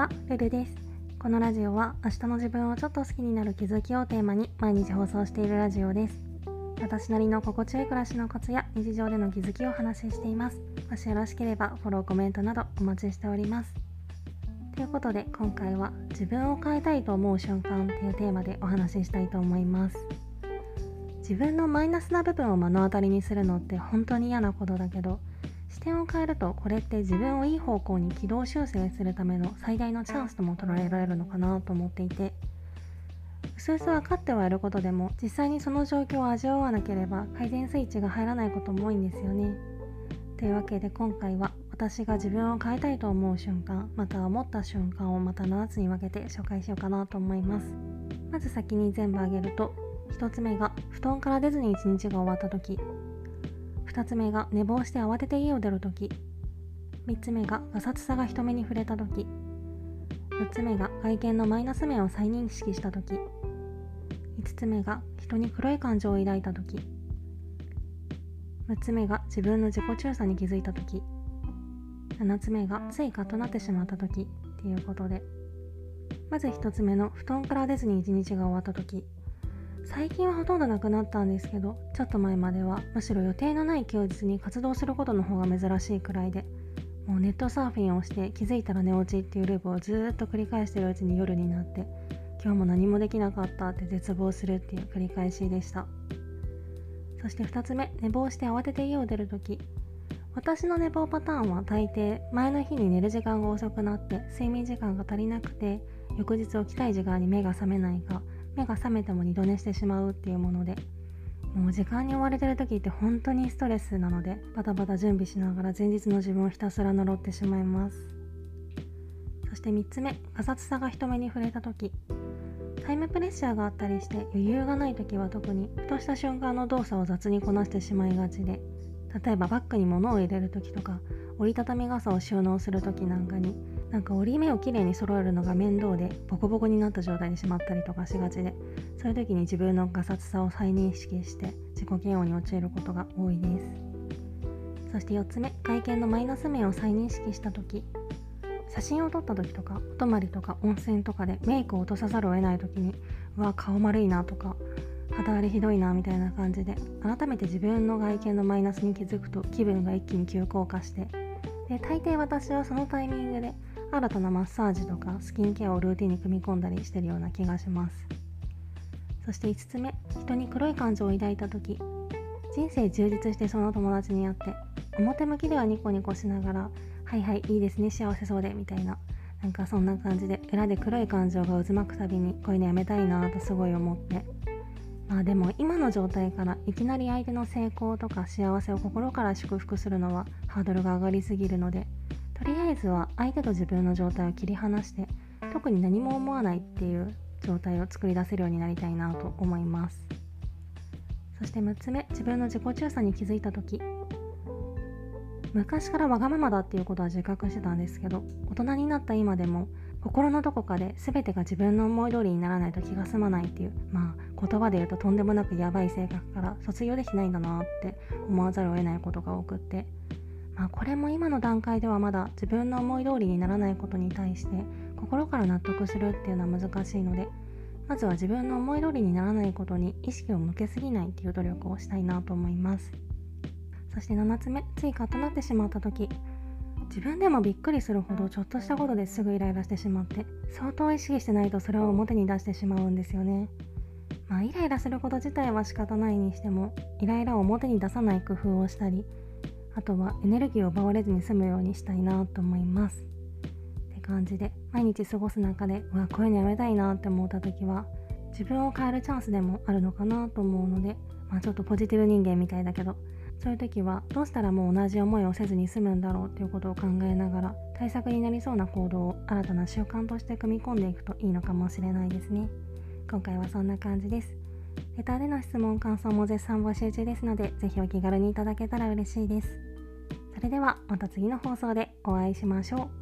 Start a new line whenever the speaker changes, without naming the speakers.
は、ルルです。このラジオは明日の自分をちょっと好きになる気づきをテーマに毎日放送しているラジオです。私なりの心地よい暮らしのコツや日常での気づきをお話ししています。もしよろしければフォロー、コメントなどお待ちしております。ということで今回は自分を変えたいと思う瞬間っていうテーマでお話ししたいと思います。自分のマイナスな部分を目の当たりにするのって本当に嫌なことだけど点を変えるとこれって自分をいい方向に軌道修正するための最大のチャンスとも捉えられるのかなと思っていてうす分かってはいることでも実際にその状況を味わわなければ改善スイッチが入らないことも多いんですよね。というわけで今回は私が自分を変えたいと思う瞬間または思った瞬間をまた7つに分けて紹介しようかなと思います。まず先に全部挙げると1つ目が布団から出ずに一日が終わった時2つ目が寝坊して慌てて家を出るとき3つ目がガサツさが人目に触れたとき4つ目が外見のマイナス面を再認識したとき5つ目が人に黒い感情を抱いたとき6つ目が自分の自己中さに気づいたとき7つ目がついカッとなってしまったときっていうことで。まず1つ目の布団から出ずに一日が終わったとき最近はほとんどなくなったんですけどちょっと前まではむしろ予定のない休日に活動することの方が珍しいくらいでもうネットサーフィンをして気づいたら寝落ちっていうループをずっと繰り返してるうちに夜になって今日も何もできなかったって絶望するっていう繰り返しでした。そして2つ目寝坊して慌てて家を出るとき私の寝坊パターンは大抵前の日に寝る時間が遅くなって睡眠時間が足りなくて翌日起きたい時間に目が覚めないか目が覚めても二度寝してしまうっていうものでもう時間に追われてる時って本当にストレスなのでバタバタ準備しながら前日の自分をひたすら呪ってしまいます。そして3つ目ガサツさが人目に触れた時。タイムプレッシャーがあったりして余裕がない時は特にふとした瞬間の動作を雑にこなしてしまいがちで例えばバッグに物を入れる時とか折りたたみ傘を収納する時なんかになんか折り目をきれいに揃えるのが面倒でボコボコになった状態にしまったりとかしがちでそういう時に自分のガサツさを再認識して自己嫌悪に陥ることが多いです。そして4つ目外見のマイナス面を再認識した時写真を撮った時とかお泊まりとか温泉とかでメイクを落とさざるを得ない時にうわ顔丸いなとか肌荒れひどいなみたいな感じで改めて自分の外見のマイナスに気づくと気分が一気に急降下してで大抵私はそのタイミングで新たなマッサージとかスキンケアをルーティンに組み込んだりしてるような気がします。そして5つ目人に黒い感情を抱いた時。人生充実してその友達に会って表向きではニコニコしながら「はいはいいいですね幸せそうで」みたいななんかそんな感じで裏で黒い感情が渦巻くたびにこういうのやめたいなとすごい思って。まあでも今の状態からいきなり相手の成功とか幸せを心から祝福するのはハードルが上がりすぎるのでとりあえずは相手と自分の状態を切り離して特に何も思わないっていう状態を作り出せるようになりたいなと思います。そして6つ目自分の自己中さに気づいた時。昔からわがままだっていうことは自覚してたんですけど大人になった今でも心のどこかで全てが自分の思い通りにならないと気が済まないっていうまあ言葉で言うととんでもなくやばい性格から卒業できないんだなって思わざるを得ないことが多くってまあ、これも今の段階ではまだ自分の思い通りにならないことに対して心から納得するっていうのは難しいのでまずは自分の思い通りにならないことに意識を向けすぎないっていう努力をしたいなと思います。そして7つ目ついカッとなってしまった時自分でもびっくりするほどちょっとしたことですぐイライラしてしまって相当意識してないとそれを表に出してしまうんですよね。まあイライラすること自体は仕方ないにしてもイライラを表に出さない工夫をしたりあとはエネルギーを奪われずに済むようにしたいなと思います。って感じで毎日過ごす中でうわこういうのやめたいなって思った時は自分を変えるチャンスでもあるのかなと思うので、まあ、ちょっとポジティブ人間みたいだけどそういう時はどうしたらもう同じ思いをせずに済むんだろうっていうことを考えながら対策になりそうな行動を新たな習慣として組み込んでいくといいのかもしれないですね。今回はそんな感じです。レターでの質問感想も絶賛募集中ですのでぜひお気軽にいただけたら嬉しいです。それではまた次の放送でお会いしましょう。